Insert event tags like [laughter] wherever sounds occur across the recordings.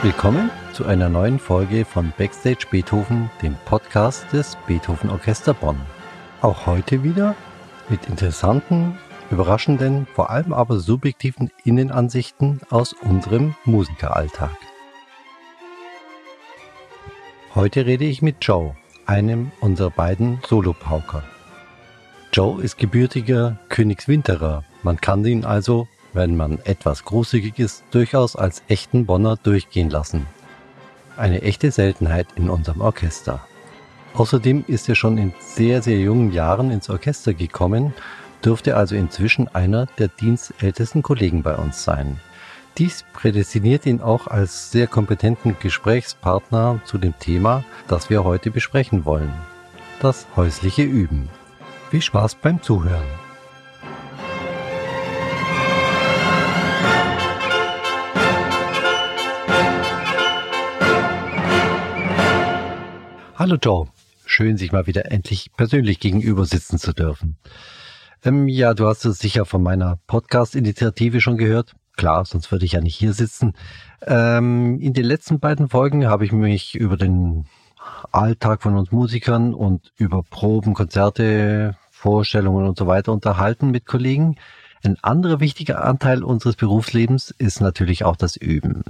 Willkommen zu einer neuen Folge von Backstage Beethoven, dem Podcast des Beethoven Orchester Bonn. Auch heute wieder mit interessanten, überraschenden, vor allem aber subjektiven Innenansichten aus unserem Musikeralltag. Heute rede ich mit Joe, einem unserer beiden Solopauker. Joe ist gebürtiger Königswinterer. Man kann ihn also, wenn man etwas großzügig ist, durchaus als echten Bonner durchgehen lassen. Eine echte Seltenheit in unserem Orchester. Außerdem ist er schon in sehr, sehr jungen Jahren ins Orchester gekommen, dürfte also inzwischen einer der dienstältesten Kollegen bei uns sein. Dies prädestiniert ihn auch als sehr kompetenten Gesprächspartner zu dem Thema, das wir heute besprechen wollen. Das häusliche Üben. Viel Spaß beim Zuhören. Hallo Joe, schön sich mal wieder endlich persönlich gegenüber sitzen zu dürfen. Ähm, ja, du hast es sicher von meiner Podcast-Initiative schon gehört. Klar, sonst würde ich ja nicht hier sitzen. Ähm, in den letzten beiden Folgen habe ich mich über den Alltag von uns Musikern und über Proben, Konzerte, Vorstellungen und so weiter unterhalten mit Kollegen. Ein anderer wichtiger Anteil unseres Berufslebens ist natürlich auch das Üben.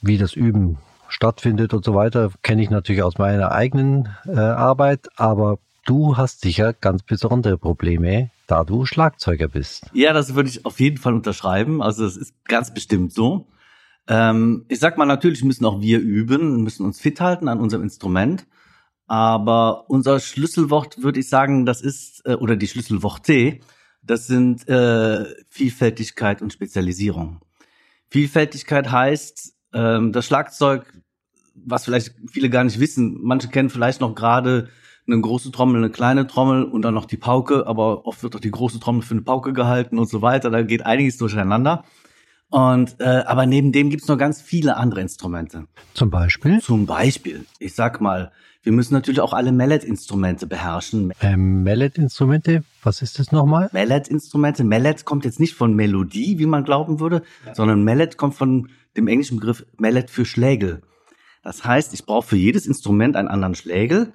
Wie das Üben stattfindet und so weiter, kenne ich natürlich aus meiner eigenen äh, Arbeit, aber du hast sicher ganz besondere Probleme, da du Schlagzeuger bist. Ja, das würde ich auf jeden Fall unterschreiben. Also es ist ganz bestimmt so. Ähm, ich sag mal, natürlich müssen auch wir üben, müssen uns fit halten an unserem Instrument. Aber unser Schlüsselwort, würde ich sagen, das ist, äh, oder die Schlüsselworte, das sind äh, Vielfältigkeit und Spezialisierung. Vielfältigkeit heißt, ähm, das Schlagzeug, was vielleicht viele gar nicht wissen, manche kennen vielleicht noch gerade eine große Trommel, eine kleine Trommel und dann noch die Pauke, aber oft wird auch die große Trommel für eine Pauke gehalten und so weiter. Da geht einiges durcheinander. Und äh, aber neben dem gibt's noch ganz viele andere Instrumente. Zum Beispiel? Zum Beispiel, ich sag mal, wir müssen natürlich auch alle Mallet-Instrumente beherrschen. Ähm, Mallet-Instrumente, was ist das nochmal? Mallet-Instrumente. Mallet kommt jetzt nicht von Melodie, wie man glauben würde, ja. sondern Mallet kommt von dem englischen Begriff Mallet für Schlägel. Das heißt, ich brauche für jedes Instrument einen anderen Schlägel.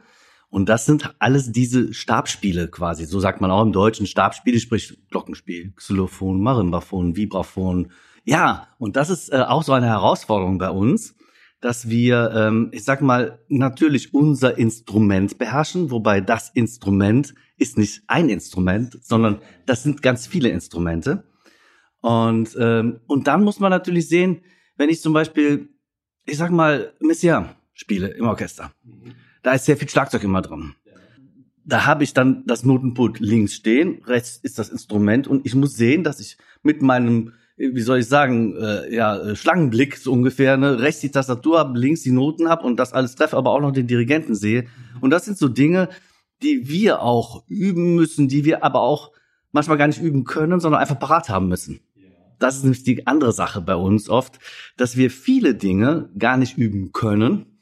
Und das sind alles diese Stabspiele quasi. So sagt man auch im Deutschen Stabspiele, sprich Glockenspiel, Xylophon, Marimbaphon, Vibraphon. Ja, und das ist äh, auch so eine Herausforderung bei uns, dass wir, ähm, ich sag mal, natürlich unser Instrument beherrschen, wobei das Instrument ist nicht ein Instrument, sondern das sind ganz viele Instrumente. Und, ähm, und dann muss man natürlich sehen, wenn ich zum Beispiel, ich sag mal, Messiaen spiele im Orchester, da ist sehr viel Schlagzeug immer drin. Da habe ich dann das Notenpult links stehen, rechts ist das Instrument und ich muss sehen, dass ich mit meinem, wie soll ich sagen, äh, ja, äh, Schlangenblick so ungefähr, ne, rechts die Tastatur habe, links die Noten habe und das alles treffe, aber auch noch den Dirigenten sehe. Und das sind so Dinge, die wir auch üben müssen, die wir aber auch manchmal gar nicht üben können, sondern einfach parat haben müssen das ist nämlich die andere Sache bei uns oft, dass wir viele Dinge gar nicht üben können,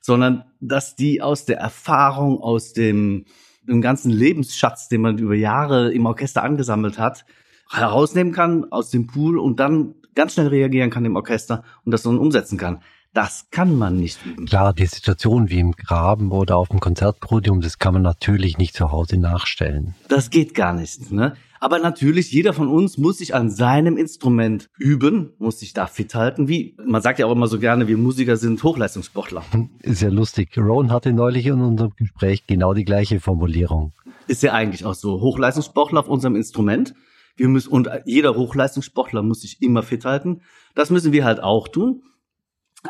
sondern dass die aus der Erfahrung, aus dem, dem ganzen Lebensschatz, den man über Jahre im Orchester angesammelt hat, herausnehmen kann aus dem Pool und dann ganz schnell reagieren kann im Orchester und das dann umsetzen kann. Das kann man nicht üben. Klar, die Situation wie im Graben oder auf dem Konzertpodium, das kann man natürlich nicht zu Hause nachstellen. Das geht gar nicht. Ne? Aber natürlich, jeder von uns muss sich an seinem Instrument üben, muss sich da fit halten. Wie man sagt ja auch immer so gerne, wir Musiker sind Hochleistungssportler. [laughs] Ist ja lustig. Ron hatte neulich in unserem Gespräch genau die gleiche Formulierung. Ist ja eigentlich auch so. Hochleistungssportler auf unserem Instrument. Wir müssen, und jeder Hochleistungssportler muss sich immer fit halten. Das müssen wir halt auch tun.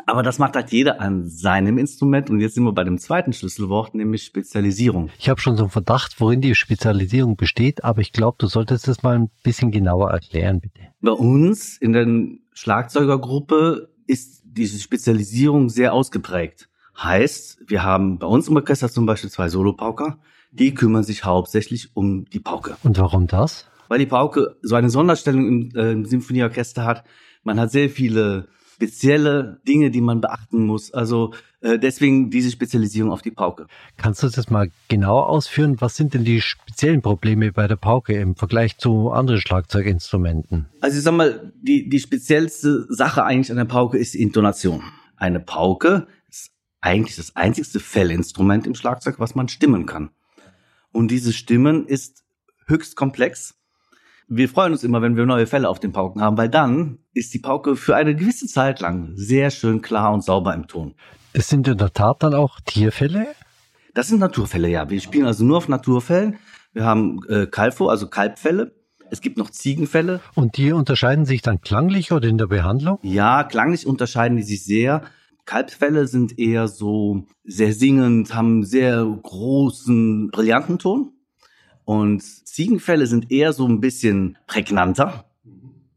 Aber das macht halt jeder an seinem Instrument. Und jetzt sind wir bei dem zweiten Schlüsselwort, nämlich Spezialisierung. Ich habe schon so einen Verdacht, worin die Spezialisierung besteht, aber ich glaube, du solltest das mal ein bisschen genauer erklären, bitte. Bei uns in der Schlagzeugergruppe ist diese Spezialisierung sehr ausgeprägt. Heißt, wir haben bei uns im Orchester zum Beispiel zwei Solopauker, die kümmern sich hauptsächlich um die Pauke. Und warum das? Weil die Pauke so eine Sonderstellung im, äh, im Symphonieorchester hat. Man hat sehr viele spezielle Dinge, die man beachten muss. Also äh, deswegen diese Spezialisierung auf die Pauke. Kannst du das mal genau ausführen? Was sind denn die speziellen Probleme bei der Pauke im Vergleich zu anderen Schlagzeuginstrumenten? Also ich sag mal, die, die speziellste Sache eigentlich an der Pauke ist die Intonation. Eine Pauke ist eigentlich das einzigste Fellinstrument im Schlagzeug, was man stimmen kann. Und diese Stimmen ist höchst komplex. Wir freuen uns immer, wenn wir neue Fälle auf den Pauken haben, weil dann ist die Pauke für eine gewisse Zeit lang sehr schön klar und sauber im Ton. Es sind in der Tat dann auch Tierfälle? Das sind Naturfälle, ja. Wir spielen also nur auf Naturfällen. Wir haben äh, Kalfo, also Kalbfälle. Es gibt noch Ziegenfälle. Und die unterscheiden sich dann klanglich oder in der Behandlung? Ja, klanglich unterscheiden die sich sehr. Kalbfälle sind eher so sehr singend, haben sehr großen, brillanten Ton. Und Ziegenfälle sind eher so ein bisschen prägnanter,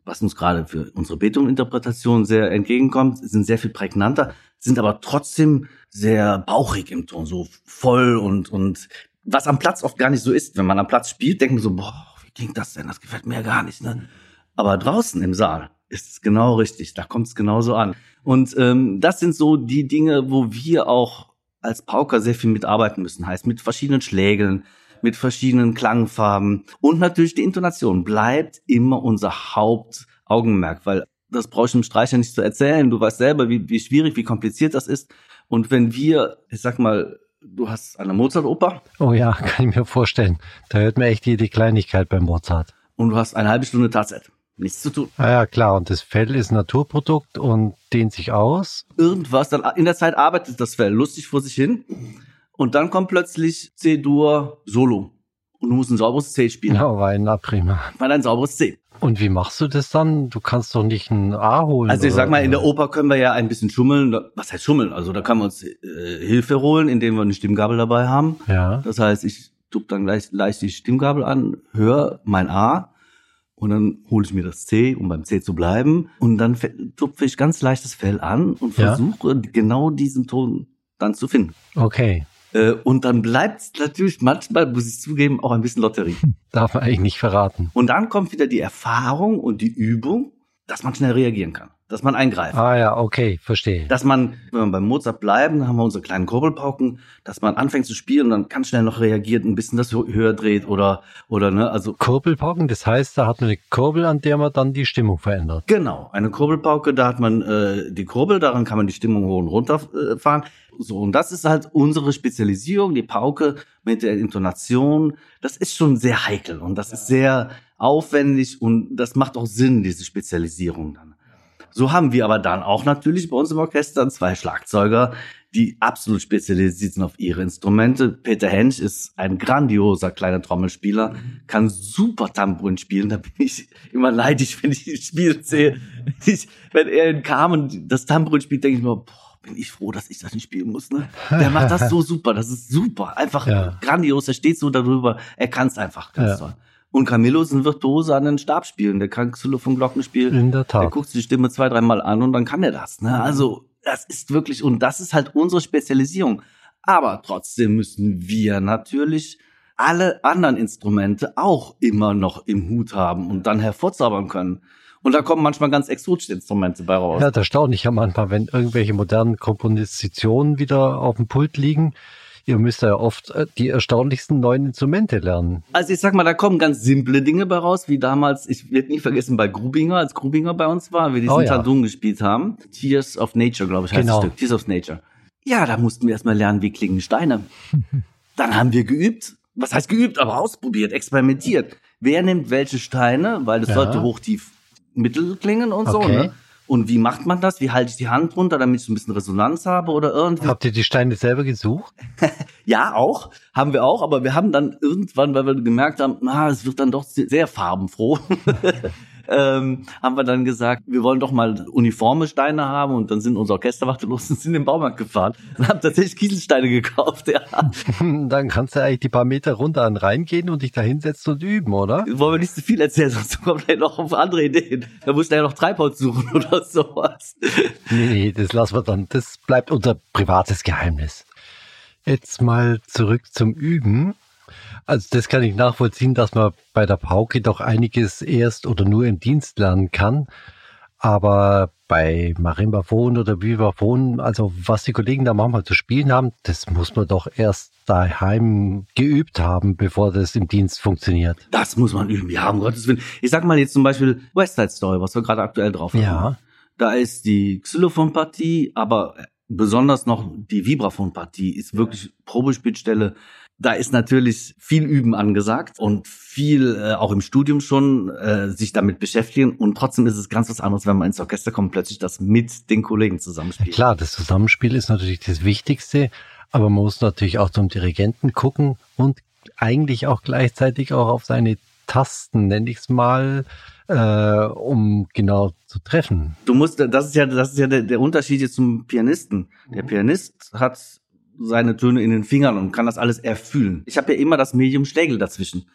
was uns gerade für unsere Beethoven-Interpretation sehr entgegenkommt, sind sehr viel prägnanter, sind aber trotzdem sehr bauchig im Ton, so voll und, und was am Platz oft gar nicht so ist. Wenn man am Platz spielt, denkt man so, boah, wie klingt das denn? Das gefällt mir ja gar nicht. Ne? Aber draußen im Saal ist es genau richtig, da kommt es genauso an. Und ähm, das sind so die Dinge, wo wir auch als Pauker sehr viel mitarbeiten müssen. Heißt mit verschiedenen Schlägeln, mit verschiedenen Klangfarben und natürlich die Intonation bleibt immer unser Hauptaugenmerk, weil das brauche ich dem Streicher nicht zu erzählen. Du weißt selber, wie, wie schwierig, wie kompliziert das ist. Und wenn wir, ich sag mal, du hast eine Mozart-Oper. Oh ja, [laughs] kann ich mir vorstellen. Da hört man echt jede Kleinigkeit beim Mozart. Und du hast eine halbe Stunde Tatzeit. Nichts zu tun. Ah ja, klar. Und das Fell ist ein Naturprodukt und dehnt sich aus. Irgendwas, dann in der Zeit arbeitet das Fell lustig vor sich hin. Und dann kommt plötzlich C-Dur Solo. Und du musst ein sauberes C spielen. Ja, war ein prima. Weil ein sauberes C. Und wie machst du das dann? Du kannst doch nicht ein A holen. Also ich sag mal, in der Oper können wir ja ein bisschen schummeln. Was heißt schummeln? Also da können wir uns äh, Hilfe holen, indem wir eine Stimmgabel dabei haben. Ja. Das heißt, ich tue dann gleich leicht die Stimmgabel an, höre mein A und dann hole ich mir das C, um beim C zu bleiben. Und dann tupfe ich ganz leicht das Fell an und versuche ja. genau diesen Ton dann zu finden. Okay. Äh, und dann bleibt es natürlich manchmal, muss ich zugeben, auch ein bisschen Lotterie. Darf man eigentlich nicht verraten. Und dann kommt wieder die Erfahrung und die Übung, dass man schnell reagieren kann dass man eingreift. Ah ja, okay, verstehe. Dass man, wenn wir beim Mozart bleiben, dann haben wir unsere kleinen Kurbelpauken, dass man anfängt zu spielen und dann ganz schnell noch reagiert, ein bisschen das höher dreht oder oder ne, also Kurbelpauken, das heißt, da hat man eine Kurbel, an der man dann die Stimmung verändert. Genau, eine Kurbelpauke, da hat man äh, die Kurbel, daran kann man die Stimmung hoch und runter äh, fahren. So und das ist halt unsere Spezialisierung, die Pauke mit der Intonation. Das ist schon sehr heikel und das ist sehr aufwendig und das macht auch Sinn, diese Spezialisierung dann. So haben wir aber dann auch natürlich bei uns im Orchester zwei Schlagzeuger, die absolut spezialisiert sind auf ihre Instrumente. Peter Hensch ist ein grandioser kleiner Trommelspieler, kann super Tambourin spielen. Da bin ich immer leidig, wenn ich das Spiel sehe. Ich, wenn er in Carmen das Tambourin spielt, denke ich mir, boah, bin ich froh, dass ich das nicht spielen muss. Ne? Der macht das so [laughs] super, das ist super, einfach ja. grandios. Er steht so darüber, er kann es einfach ganz ja. toll. Und Camillo ist ein Virtuose an den Stabspielen. Der kann Xylophon Glockenspiel. In der Tat. Der guckt sich die Stimme zwei, dreimal an und dann kann er das. Ne? Also, das ist wirklich, und das ist halt unsere Spezialisierung. Aber trotzdem müssen wir natürlich alle anderen Instrumente auch immer noch im Hut haben und dann hervorzaubern können. Und da kommen manchmal ganz exotische Instrumente bei raus. Ja, da staune ich ja manchmal, wenn irgendwelche modernen Kompositionen wieder auf dem Pult liegen ihr müsst ja oft äh, die erstaunlichsten neuen Instrumente lernen. Also ich sag mal, da kommen ganz simple Dinge bei raus, wie damals, ich werde nie vergessen, bei Grubinger, als Grubinger bei uns war, wir diesen oh, ja. Tadun gespielt haben. Tears of Nature, glaube ich, heißt genau. das Stück. Tears of Nature. Ja, da mussten wir erstmal lernen, wie klingen Steine. [laughs] Dann haben wir geübt. Was heißt geübt? Aber ausprobiert, experimentiert. Wer nimmt welche Steine? Weil das ja. sollte hoch, tief, mittel klingen und okay. so, ne? Und wie macht man das? Wie halte ich die Hand runter, damit ich ein bisschen Resonanz habe oder irgendwie? Habt ihr die Steine selber gesucht? [laughs] ja, auch. Haben wir auch. Aber wir haben dann irgendwann, weil wir gemerkt haben, na, es wird dann doch sehr farbenfroh. [laughs] ähm, haben wir dann gesagt, wir wollen doch mal uniforme Steine haben und dann sind unsere Orchesterwachte los und sind in den Baumarkt gefahren und haben tatsächlich Kieselsteine gekauft. Ja. [laughs] dann kannst du eigentlich die paar Meter runter an reingehen und dich da hinsetzen und üben, oder? Wollen wir nicht zu viel erzählen, sonst kommen wir noch auf andere Ideen. Da musst du ja noch Treibholz suchen [laughs] oder sowas. Nee, das lassen wir dann. Das bleibt unser privates Geheimnis. Jetzt mal zurück zum Üben. Also das kann ich nachvollziehen, dass man bei der Pauke doch einiges erst oder nur im Dienst lernen kann. Aber bei Marimbaphon oder Vivaphon, also was die Kollegen da manchmal zu spielen haben, das muss man doch erst daheim geübt haben, bevor das im Dienst funktioniert. Das muss man üben, ja, um Gottes Willen. Ich sag mal jetzt zum Beispiel West Side Story, was wir gerade aktuell drauf haben. Ja. Da ist die Xylophon-Partie, aber besonders noch die Vibraphon-Partie ist wirklich Probespielstelle. Da ist natürlich viel Üben angesagt und viel äh, auch im Studium schon äh, sich damit beschäftigen. Und trotzdem ist es ganz was anderes, wenn man ins Orchester kommt, plötzlich das mit den Kollegen zusammenspielt. Klar, das Zusammenspiel ist natürlich das Wichtigste, aber man muss natürlich auch zum Dirigenten gucken und eigentlich auch gleichzeitig auch auf seine Tasten, nenne ich es mal, äh, um genau zu treffen. Du musst, das ist ja, das ist ja der, der Unterschied jetzt zum Pianisten. Der Pianist hat seine Töne in den Fingern und kann das alles erfühlen. Ich habe ja immer das Medium Schlägel dazwischen.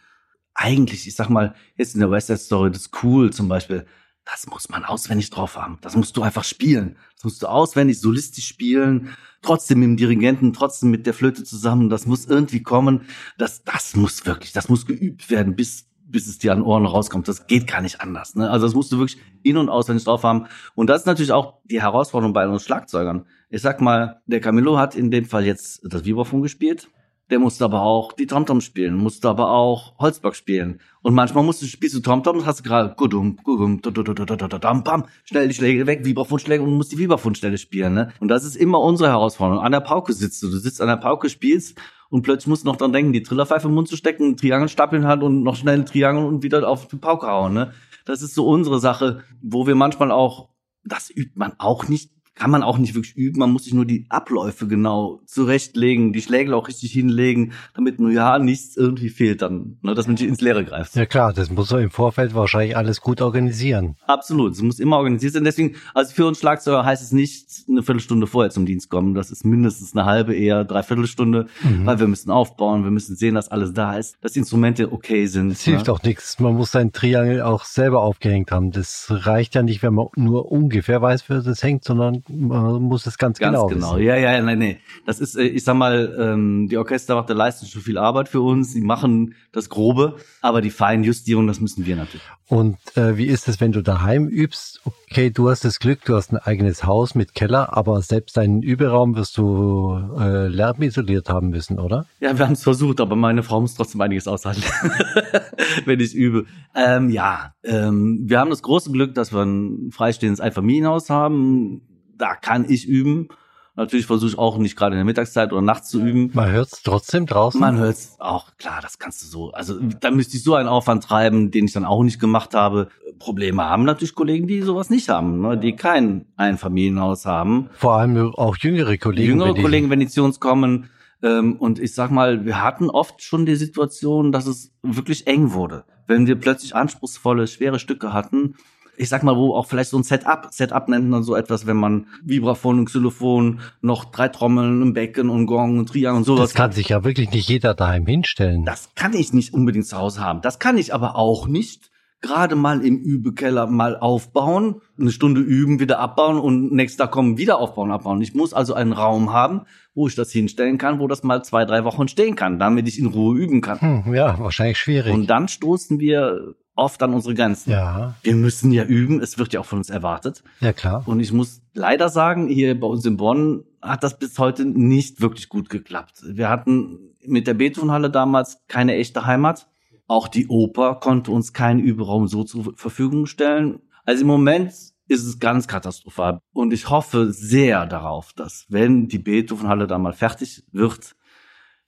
Eigentlich, ich sag mal, jetzt in der West Side Story, das Cool zum Beispiel, das muss man auswendig drauf haben. Das musst du einfach spielen. Das musst du auswendig, solistisch spielen, trotzdem mit dem Dirigenten, trotzdem mit der Flöte zusammen. Das muss irgendwie kommen. Das, das muss wirklich, das muss geübt werden, bis bis es dir an Ohren rauskommt. Das geht gar nicht anders. Ne? Also das musst du wirklich in- und auswendig drauf haben. Und das ist natürlich auch die Herausforderung bei uns Schlagzeugern. Ich sag mal, der Camillo hat in dem Fall jetzt das Vibraphon gespielt. Der musste aber auch die Tomtom spielen, musste aber auch Holzblock spielen. Und manchmal musst du, spielst du Tomtom und hast gerade gudum, gudum, dam, bam, schnell die Schläge weg, Vibraphonschläge und musst die Vibraphonstelle spielen. Ne? Und das ist immer unsere Herausforderung. An der Pauke sitzt du, du sitzt an der Pauke, spielst und plötzlich musst du noch dran denken, die Trillerpfeife im Mund zu stecken, in die Hand und noch schnell einen Triangel und wieder auf die Pauke hauen. Ne? Das ist so unsere Sache, wo wir manchmal auch, das übt man auch nicht kann man auch nicht wirklich üben. Man muss sich nur die Abläufe genau zurechtlegen, die Schlägel auch richtig hinlegen, damit nur ja nichts irgendwie fehlt dann, ne, dass man nicht ins Leere greift. Ja klar, das muss er im Vorfeld wahrscheinlich alles gut organisieren. Absolut, es muss immer organisiert sein. Deswegen, also für uns Schlagzeuger heißt es nicht eine Viertelstunde vorher zum Dienst kommen. Das ist mindestens eine halbe, eher dreiviertel Stunde, mhm. weil wir müssen aufbauen, wir müssen sehen, dass alles da ist, dass die Instrumente okay sind. Hilft ne? auch nichts. Man muss sein Triangel auch selber aufgehängt haben. Das reicht ja nicht, wenn man nur ungefähr weiß, wer das hängt, sondern man muss es ganz, ganz genau. Ganz genau. Ja, ja, nein, nee. Das ist, ich sag mal, ähm, die Orchester macht der leisten schon viel Arbeit für uns. Sie machen das Grobe, aber die Feinjustierung, das müssen wir natürlich. Und äh, wie ist es, wenn du daheim übst? Okay, du hast das Glück, du hast ein eigenes Haus mit Keller, aber selbst deinen Überraum wirst du äh, lärmisoliert haben müssen, oder? Ja, wir haben es versucht, aber meine Frau muss trotzdem einiges aushalten, [laughs] wenn ich übe. Ähm, ja, ähm, wir haben das große Glück, dass wir ein freistehendes Einfamilienhaus haben da kann ich üben. Natürlich versuche ich auch nicht gerade in der Mittagszeit oder nachts zu üben. Man hört es trotzdem draußen? Man hört es auch, klar, das kannst du so. Also da müsste ich so einen Aufwand treiben, den ich dann auch nicht gemacht habe. Probleme haben natürlich Kollegen, die sowas nicht haben, ne? die kein Einfamilienhaus haben. Vor allem auch jüngere Kollegen. Jüngere wenn Kollegen, wenn die zu uns kommen. Ähm, und ich sag mal, wir hatten oft schon die Situation, dass es wirklich eng wurde. Wenn wir plötzlich anspruchsvolle, schwere Stücke hatten, ich sag mal, wo auch vielleicht so ein Setup, Setup nennt man so etwas, wenn man Vibraphon und Xylophon, noch drei Trommeln, ein Becken und Gong und Triangel und sowas. Das kann sich ja wirklich nicht jeder daheim hinstellen. Das kann ich nicht unbedingt zu Hause haben. Das kann ich aber auch nicht gerade mal im Übekeller mal aufbauen, eine Stunde üben, wieder abbauen und nächster Tag kommen, wieder aufbauen, abbauen. Ich muss also einen Raum haben, wo ich das hinstellen kann, wo das mal zwei, drei Wochen stehen kann, damit ich in Ruhe üben kann. Hm, ja, wahrscheinlich schwierig. Und dann stoßen wir oft an unsere Grenzen. Ja. Wir müssen ja üben, es wird ja auch von uns erwartet. Ja, klar. Und ich muss leider sagen, hier bei uns in Bonn hat das bis heute nicht wirklich gut geklappt. Wir hatten mit der Beethovenhalle damals keine echte Heimat. Auch die Oper konnte uns keinen Überraum so zur Verfügung stellen. Also im Moment ist es ganz katastrophal. Und ich hoffe sehr darauf, dass wenn die Beethovenhalle da mal fertig wird,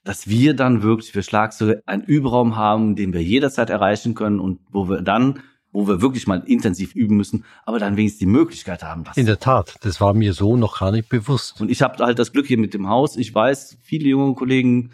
dass wir dann wirklich für Schlagzeuge einen Überraum haben, den wir jederzeit erreichen können und wo wir dann wo wir wirklich mal intensiv üben müssen, aber dann wenigstens die Möglichkeit haben. Das In der Tat, das war mir so noch gar nicht bewusst. Und ich habe halt das Glück hier mit dem Haus. Ich weiß, viele junge Kollegen,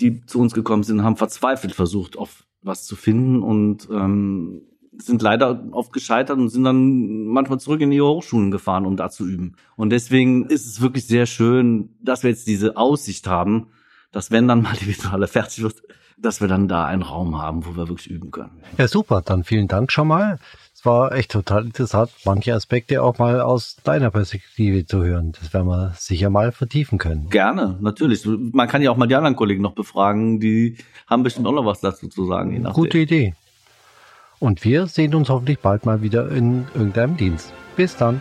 die zu uns gekommen sind, haben verzweifelt versucht, auf was zu finden und ähm, sind leider oft gescheitert und sind dann manchmal zurück in ihre Hochschulen gefahren, um da zu üben. Und deswegen ist es wirklich sehr schön, dass wir jetzt diese Aussicht haben, dass wenn dann mal die Visuale fertig wird, dass wir dann da einen Raum haben, wo wir wirklich üben können. Ja, super. Dann vielen Dank schon mal. Es war echt total interessant, manche Aspekte auch mal aus deiner Perspektive zu hören. Das werden wir sicher mal vertiefen können. Gerne, natürlich. Man kann ja auch mal die anderen Kollegen noch befragen, die haben bestimmt auch noch was dazu zu sagen. Gute Idee. Und wir sehen uns hoffentlich bald mal wieder in irgendeinem Dienst. Bis dann.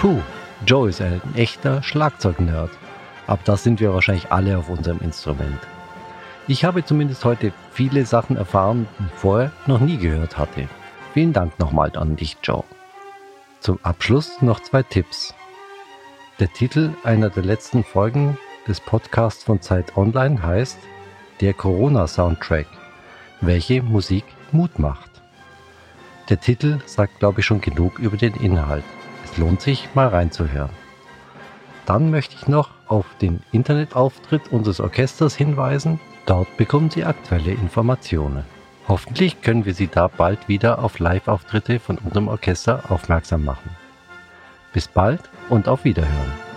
Puh, Joe ist ein echter Schlagzeugnerd. Aber das sind wir wahrscheinlich alle auf unserem Instrument. Ich habe zumindest heute viele Sachen erfahren, die ich vorher noch nie gehört hatte. Vielen Dank nochmal an dich, Joe. Zum Abschluss noch zwei Tipps. Der Titel einer der letzten Folgen des Podcasts von Zeit Online heißt Der Corona-Soundtrack, welche Musik Mut macht. Der Titel sagt, glaube ich, schon genug über den Inhalt. Lohnt sich, mal reinzuhören. Dann möchte ich noch auf den Internetauftritt unseres Orchesters hinweisen. Dort bekommen Sie aktuelle Informationen. Hoffentlich können wir Sie da bald wieder auf Live-Auftritte von unserem Orchester aufmerksam machen. Bis bald und auf Wiederhören.